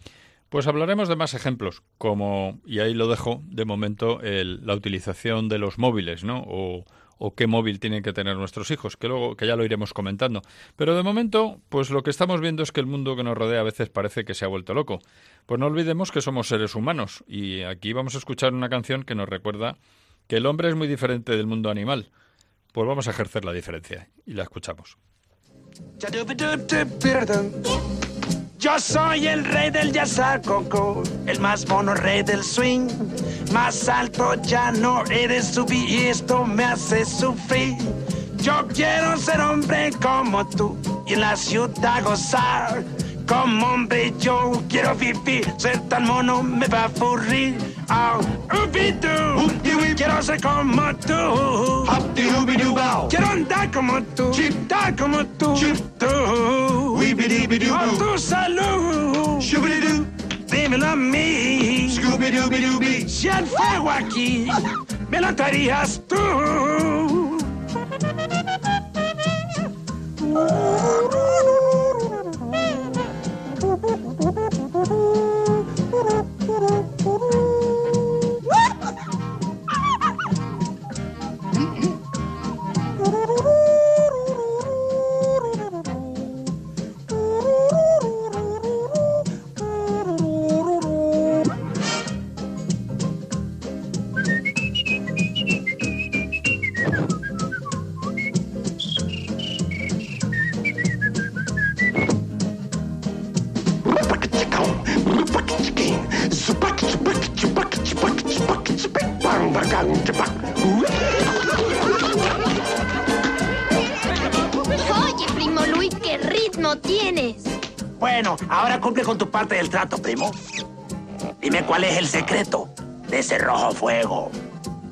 Speaker 2: Pues hablaremos de más ejemplos, como, y ahí lo dejo de momento, la utilización de los móviles, ¿no? O, o qué móvil tienen que tener nuestros hijos, que luego que ya lo iremos comentando. Pero de momento, pues lo que estamos viendo es que el mundo que nos rodea a veces parece que se ha vuelto loco. Pues no olvidemos que somos seres humanos y aquí vamos a escuchar una canción que nos recuerda que el hombre es muy diferente del mundo animal. Pues vamos a ejercer la diferencia y la escuchamos.
Speaker 4: Yo soy el rey del coco, el más mono rey del swing. Más alto ya no eres subir y esto me hace sufrir. Yo quiero ser hombre como tú y en la ciudad gozar. Como hombre yo quiero vivir, ser tan mono me va a aburrir. Oh, quiero ser como tú. Quiero andar como tú, andar como tú. tú. Con tu salud. Dímelo a mí. Si el fuego aquí me lo traerías tú. Parte del trato, primo. Dime cuál es el secreto de ese rojo fuego.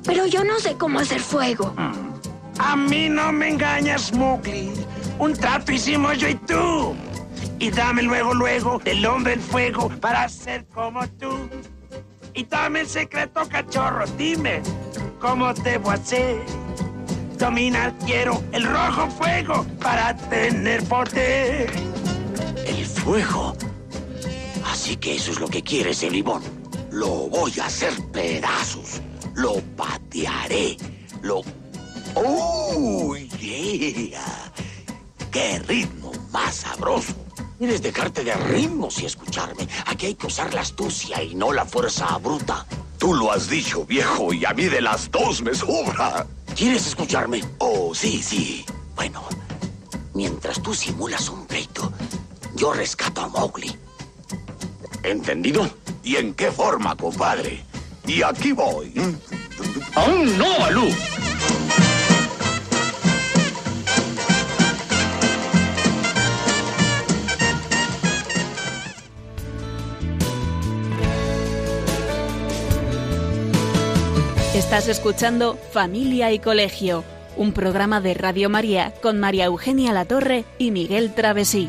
Speaker 6: Pero yo no sé cómo hacer fuego.
Speaker 4: Mm. A mí no me engañas, Mowgli. Un trato hicimos yo y tú. Y dame luego, luego, el hombre en fuego para ser como tú. Y dame el secreto, cachorro. Dime, ¿cómo debo hacer? Dominar quiero el rojo fuego para tener poder. El fuego
Speaker 7: Así que eso es lo que quiere ese limón. Lo voy a hacer pedazos. Lo patearé. Lo... ¡Oh, yeah! ¡Qué ritmo más sabroso! Quieres dejarte de ritmos y escucharme. Aquí hay que usar la astucia y no la fuerza bruta.
Speaker 8: Tú lo has dicho, viejo, y a mí de las dos me sobra.
Speaker 7: ¿Quieres escucharme? Oh, sí, sí. Bueno, mientras tú simulas un pleito, yo rescato a Mowgli. ¿Entendido?
Speaker 8: ¿Y en qué forma, compadre? Y aquí voy.
Speaker 7: ¡Aún no, Balú!
Speaker 5: Estás escuchando Familia y Colegio, un programa de Radio María con María Eugenia Latorre y Miguel Travesí.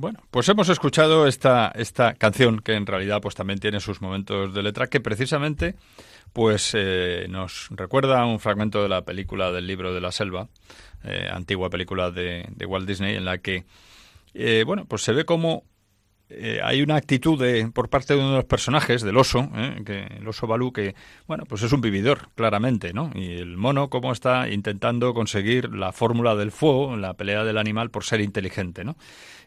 Speaker 2: Bueno, pues hemos escuchado esta, esta canción que en realidad pues también tiene sus momentos de letra que precisamente pues eh, nos recuerda un fragmento de la película del libro de la selva, eh, antigua película de, de, Walt Disney en la que eh, bueno pues se ve como eh, hay una actitud de, por parte de uno de los personajes, del oso, ¿eh? que el oso Balú, que, bueno, pues es un vividor, claramente, ¿no? Y el mono, cómo está intentando conseguir la fórmula del fuego, la pelea del animal por ser inteligente, ¿no?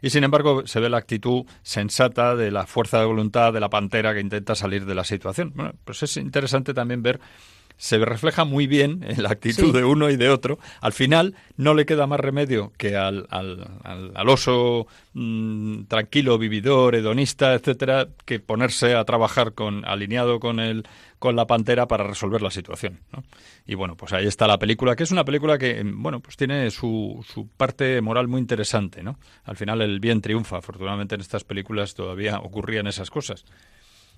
Speaker 2: Y sin embargo, se ve la actitud sensata de la fuerza de voluntad de la pantera que intenta salir de la situación. Bueno, pues es interesante también ver se refleja muy bien en la actitud
Speaker 3: Sí.
Speaker 2: de uno y de otro. Al final no le queda más remedio que al, al, al- al oso mm, tranquilo, vividor, hedonista, etcétera, que ponerse a trabajar con alineado con el con la pantera para resolver la situación. ¿no? Y bueno, pues ahí está la película, que es una película que, em, bueno, pues tiene su, su parte moral muy interesante, ¿no? Al final el bien triunfa. Afortunadamente en estas películas todavía ocurrían esas cosas.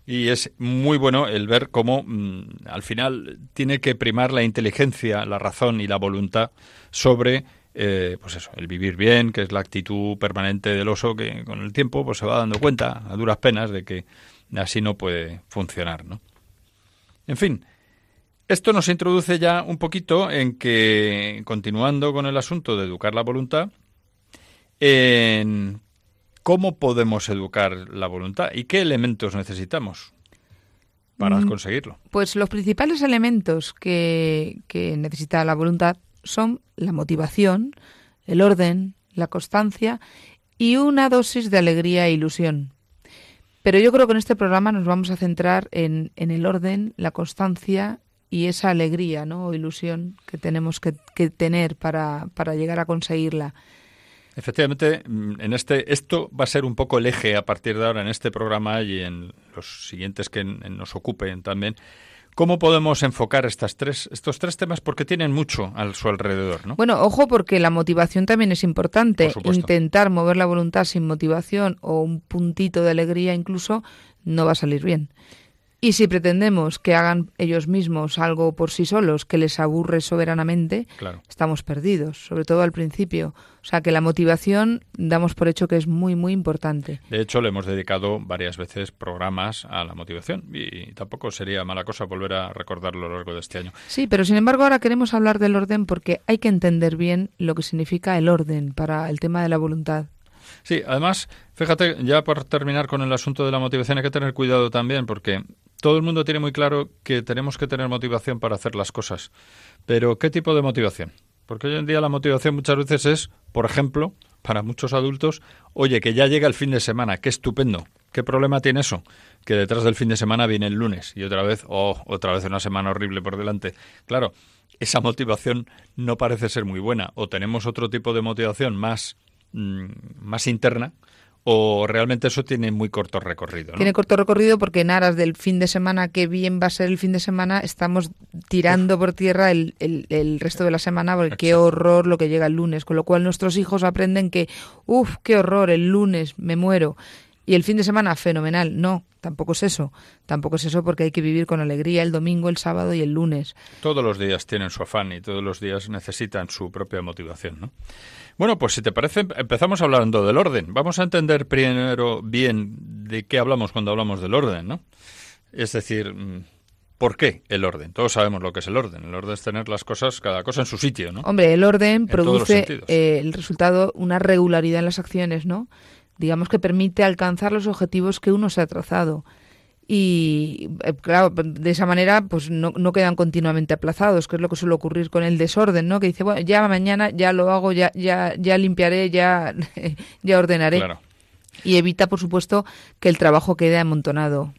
Speaker 2: Y es muy bueno el ver cómo mm, al final tiene que primar la inteligencia, la razón y la voluntad sobre, eh, pues eso, el vivir bien, que es la actitud permanente del oso que con el tiempo pues se va dando cuenta a duras penas de que así no puede funcionar, ¿no? En fin, esto nos introduce ya un poquito en que, continuando con el asunto de educar la voluntad, en cómo podemos educar la voluntad y qué elementos necesitamos para
Speaker 3: Mm.
Speaker 2: conseguirlo.
Speaker 3: Pues los principales elementos que, que necesita la voluntad son la motivación, el orden, la constancia y una dosis de alegría e ilusión. Pero yo creo que en este programa nos vamos a centrar en, en el orden, la constancia y esa alegría ¿no? o ilusión que tenemos que, que tener para, para llegar a conseguirla.
Speaker 2: Efectivamente, mm, en este esto va a ser un poco el eje a partir de ahora en este programa y en los siguientes que nos ocupen también. ¿Cómo podemos enfocar estas tres, estos tres temas? Porque tienen mucho a su alrededor, ¿no?
Speaker 3: Bueno, ojo porque la motivación también es importante. Intentar mover la voluntad sin motivación o un puntito de alegría incluso no va a salir bien. Y si pretendemos que hagan ellos mismos algo por sí solos que les aburre soberanamente,
Speaker 2: Claro.
Speaker 3: estamos perdidos, sobre todo al principio. O sea que la motivación damos por hecho que es muy, muy importante.
Speaker 2: De hecho, le hemos dedicado varias veces programas a la motivación y tampoco sería mala cosa volver a recordarlo a lo largo de este año.
Speaker 3: Sí, pero sin embargo ahora queremos hablar del orden porque hay que entender bien lo que significa el orden para el tema de la voluntad.
Speaker 2: Sí, además, fíjate, ya por terminar con el asunto de la motivación, hay que tener cuidado también porque todo el mundo tiene muy claro que tenemos que tener motivación para hacer las cosas. Pero, ¿qué tipo de motivación? Porque hoy en día la motivación muchas veces es, por ejemplo, para muchos adultos, oye, que ya llega el fin de semana, qué estupendo. ¿Qué problema tiene eso? Que detrás del fin de semana viene el lunes y otra vez, oh, otra vez una semana horrible por delante. Claro, esa motivación no parece ser muy buena o tenemos otro tipo de motivación más, mm, más interna o realmente eso tiene muy corto recorrido. ¿no?
Speaker 3: Tiene corto recorrido porque en aras del fin de semana, que bien va a ser el fin de semana, estamos tirando por tierra el, el, el resto de la semana porque qué horror lo que llega el lunes. Con lo cual nuestros hijos aprenden que, uff, qué horror, el lunes me muero. Y el fin de semana, fenomenal. No, tampoco es eso. Tampoco es eso porque hay que vivir con alegría el domingo, el sábado y el lunes.
Speaker 2: Todos los días tienen su afán y todos los días necesitan su propia motivación, ¿no? Bueno, pues si te parece, empezamos hablando del orden. Vamos a entender primero bien de qué hablamos cuando hablamos del orden, ¿no? Es decir, mm, ¿por qué el orden? Todos sabemos lo que es el orden. El orden es tener las cosas, cada cosa en su sitio, ¿no?
Speaker 3: Hombre, el orden
Speaker 2: En
Speaker 3: produce eh, el resultado, una regularidad en las acciones, ¿no? Digamos que permite alcanzar los objetivos que uno se ha trazado. Y eh, claro, de esa manera pues no, no quedan continuamente aplazados, que es lo que suele ocurrir con el desorden, ¿no? Que dice, bueno, ya mañana ya lo hago, ya ya ya limpiaré, ya *laughs* ya ordenaré.
Speaker 2: Claro.
Speaker 3: Y evita, por supuesto, que el trabajo quede amontonado.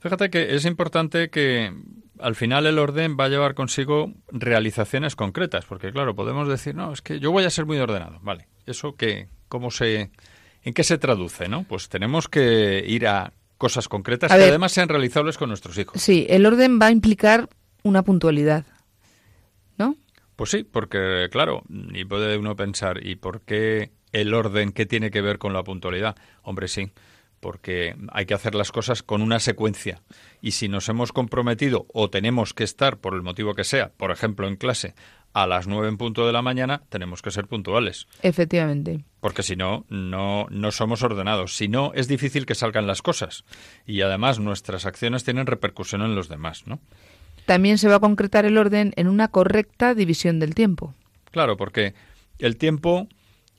Speaker 2: Fíjate que es importante que al final el orden va a llevar consigo realizaciones concretas, porque claro, podemos decir, no, es que yo voy a ser muy ordenado, vale. Eso que, cómo se, en qué se traduce, ¿no? Pues tenemos que ir a cosas concretas
Speaker 3: A
Speaker 2: que
Speaker 3: ver.
Speaker 2: además sean realizables con nuestros hijos.
Speaker 3: Sí, el orden va a implicar una puntualidad, ¿no?
Speaker 2: Pues sí, porque claro, y puede uno pensar, ¿y por qué el orden qué tiene que ver con la puntualidad? Hombre, sí, porque hay que hacer las cosas con una secuencia. Y si nos hemos comprometido o tenemos que estar, por el motivo que sea, por ejemplo en clase, a las nueve en punto de la mañana, tenemos que ser puntuales.
Speaker 3: Efectivamente.
Speaker 2: Porque si no, no, no somos ordenados. Si no, es difícil que salgan las cosas. Y además nuestras acciones tienen repercusión en los demás, ¿no?
Speaker 3: También se va a concretar el orden en una correcta división del tiempo.
Speaker 2: Claro, porque el tiempo,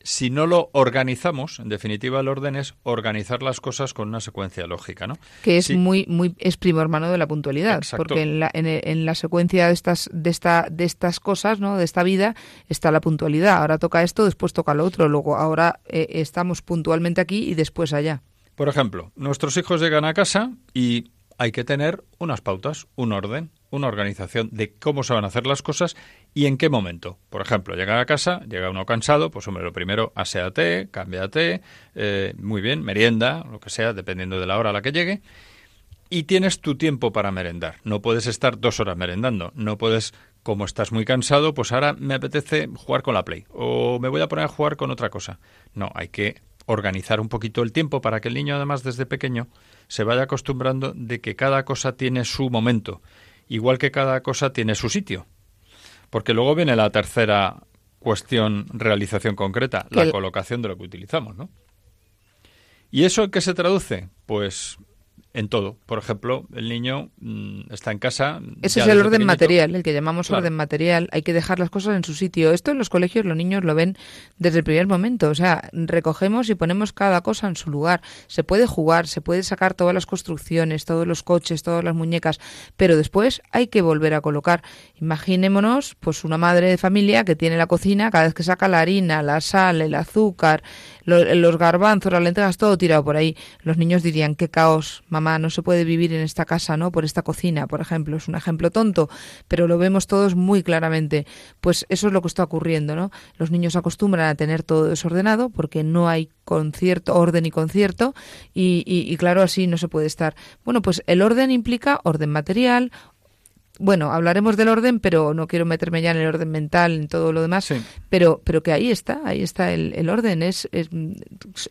Speaker 2: si no lo organizamos, en definitiva el orden es organizar las cosas con una secuencia lógica, ¿no?
Speaker 3: que es
Speaker 2: Sí.
Speaker 3: muy muy es primo hermano de la puntualidad
Speaker 2: Exacto.
Speaker 3: porque en la, en, en la secuencia de estas de esta de estas cosas no de esta vida está la puntualidad ahora toca esto después toca lo otro luego ahora eh, estamos puntualmente aquí y después allá
Speaker 2: Por ejemplo, nuestros hijos llegan a casa y hay que tener unas pautas, un orden, una organización de cómo se van a hacer las cosas y en qué momento. Por ejemplo, llega a casa, llega uno cansado, pues hombre, lo primero, aséate, cámbiate, eh, muy bien, merienda, lo que sea, dependiendo de la hora a la que llegue. y tienes tu tiempo para merendar. No puedes estar dos horas merendando. No puedes, como estás muy cansado, pues ahora me apetece jugar con la Play o me voy a poner a jugar con otra cosa. No, hay que organizar un poquito el tiempo para que el niño, además, desde pequeño, se vaya acostumbrando de que cada cosa tiene su momento, igual que cada cosa tiene su sitio. Porque luego viene la tercera cuestión, realización concreta, la colocación de lo que utilizamos, ¿no? ¿Y eso en qué se traduce? Pues en todo. Por ejemplo, el niño mm, está en casa.
Speaker 3: Ese es el orden
Speaker 2: pequeñito.
Speaker 3: material, el que llamamos
Speaker 2: Claro.
Speaker 3: orden material. Hay que dejar las cosas en su sitio. Esto en los colegios los niños lo ven desde el primer momento. O sea, recogemos y ponemos cada cosa en su lugar. Se puede jugar, se puede sacar todas las construcciones, todos los coches, todas las muñecas, pero después hay que volver a colocar. Imaginémonos, pues una madre de familia que tiene la cocina, cada vez que saca la harina, la sal, el azúcar, lo- los garbanzos, las lentejas, todo tirado por ahí. Los niños dirían, qué caos, mamá, no se puede vivir en esta casa, ¿no? Por esta cocina, por ejemplo. Es un ejemplo tonto, pero lo vemos todos muy claramente. Pues eso es lo que está ocurriendo, ¿no? Los niños acostumbran a tener todo desordenado porque no hay concierto, orden y concierto, y claro, así no se puede estar. Bueno, pues el orden implica orden material, bueno, hablaremos del orden, pero no quiero meterme ya en el orden mental, en todo lo demás,
Speaker 2: Sí.
Speaker 3: pero, pero que ahí está, ahí está el, el orden, es, es,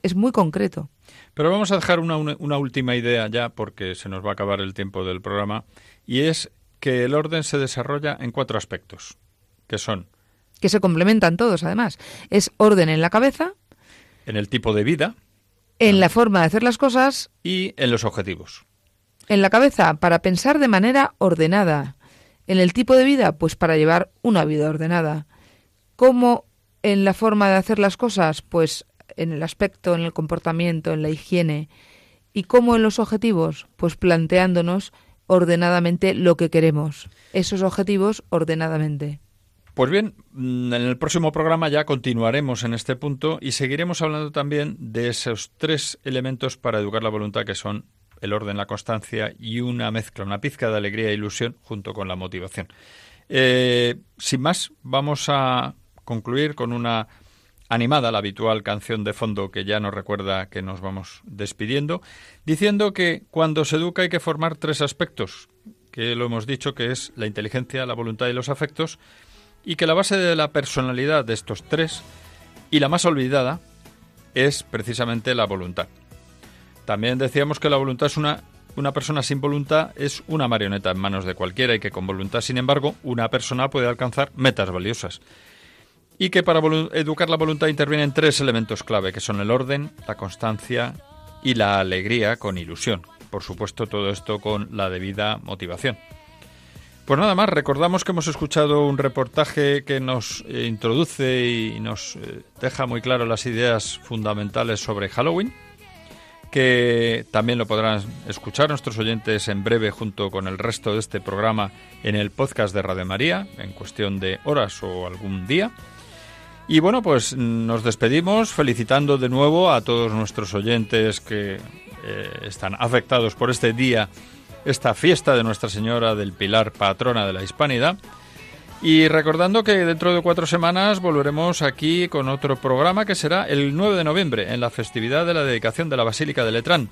Speaker 3: es muy concreto.
Speaker 2: Pero vamos a dejar una, una- una última idea ya, porque se nos va a acabar el tiempo del programa, y es que el orden se desarrolla en cuatro aspectos, que son
Speaker 3: que se complementan todos además. Es orden en la cabeza,
Speaker 2: en el tipo de vida
Speaker 3: en la forma de hacer las cosas,
Speaker 2: y en los objetivos.
Speaker 3: en la cabeza para pensar de manera ordenada, en el tipo de vida pues para llevar una vida ordenada. ¿Cómo en la forma de hacer las cosas? Pues en el aspecto, en el comportamiento, en la higiene. ¿Y cómo en los objetivos? Pues planteándonos ordenadamente lo que queremos. Esos objetivos ordenadamente.
Speaker 2: Pues bien, mm, en el próximo programa ya continuaremos en este punto y seguiremos hablando también de esos tres elementos para educar la voluntad que son el orden, la constancia y una mezcla, una pizca de alegría e ilusión junto con la motivación. Eh, sin más, vamos a concluir con una animada, la habitual canción de fondo que ya nos recuerda que nos vamos despidiendo, diciendo que cuando se educa hay que formar tres aspectos, que lo hemos dicho que es la inteligencia, la voluntad y los afectos, y que la base de la personalidad de estos tres, y la más olvidada, es precisamente la voluntad. También decíamos que la voluntad es una una persona sin voluntad es una marioneta en manos de cualquiera y que con voluntad, sin embargo, una persona puede alcanzar metas valiosas. Y que para educar la voluntad intervienen tres elementos clave, que son el orden, la constancia y la alegría con ilusión. Por supuesto, todo esto con la debida motivación. Pues nada más, recordamos que hemos escuchado un reportaje que nos eh, introduce y nos eh, deja muy claro las ideas fundamentales sobre Halloween que también lo podrán escuchar nuestros oyentes en breve junto con el resto de este programa en el podcast de Radio María, en cuestión de horas o algún día. Y bueno, pues nos despedimos felicitando de nuevo a todos nuestros oyentes que eh, están afectados por este día, esta fiesta de Nuestra Señora del Pilar, patrona de la Hispanidad. Y recordando que dentro de cuatro semanas volveremos aquí con otro programa que será el 9 de noviembre, en la festividad de la dedicación de la Basílica de Letrán,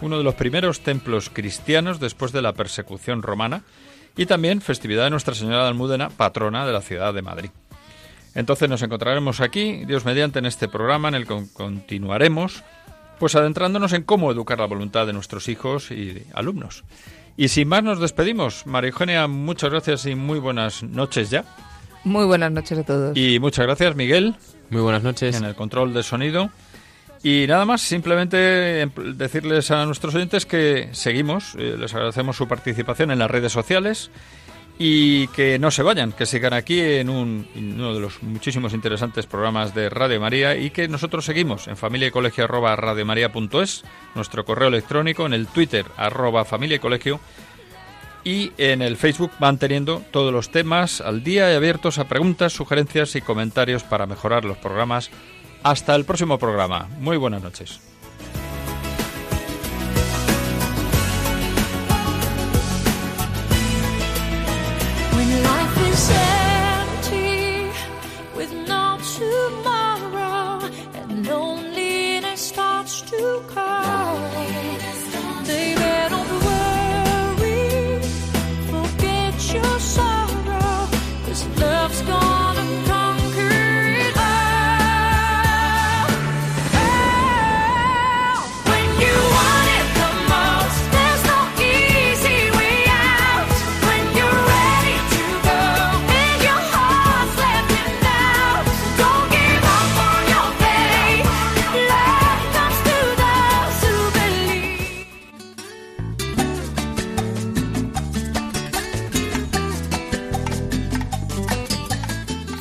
Speaker 2: uno de los primeros templos cristianos después de la persecución romana, y también festividad de Nuestra Señora de Almudena, patrona de la ciudad de Madrid. Entonces nos encontraremos aquí, Dios mediante, en este programa en el que continuaremos pues adentrándonos en cómo educar la voluntad de nuestros hijos y alumnos. Y sin más nos despedimos. María Eugenia, muchas gracias y muy buenas noches ya.
Speaker 3: Muy buenas noches a todos.
Speaker 2: Y muchas gracias, Miguel.
Speaker 9: Muy buenas noches.
Speaker 2: En el control de sonido. Y nada más, simplemente em, decirles a nuestros oyentes que seguimos, eh, les agradecemos su participación en las redes sociales y que no se vayan, que sigan aquí en, uno de los muchísimos interesantes programas de Radio María y que nosotros seguimos en familia y colegio arroba radiomaria.es, nuestro correo electrónico, en el Twitter arroba familia y colegio y en el Facebook manteniendo todos los temas al día y abiertos a preguntas, sugerencias y comentarios para mejorar los programas. Hasta el próximo programa. Muy buenas noches.
Speaker 5: say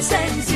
Speaker 1: presence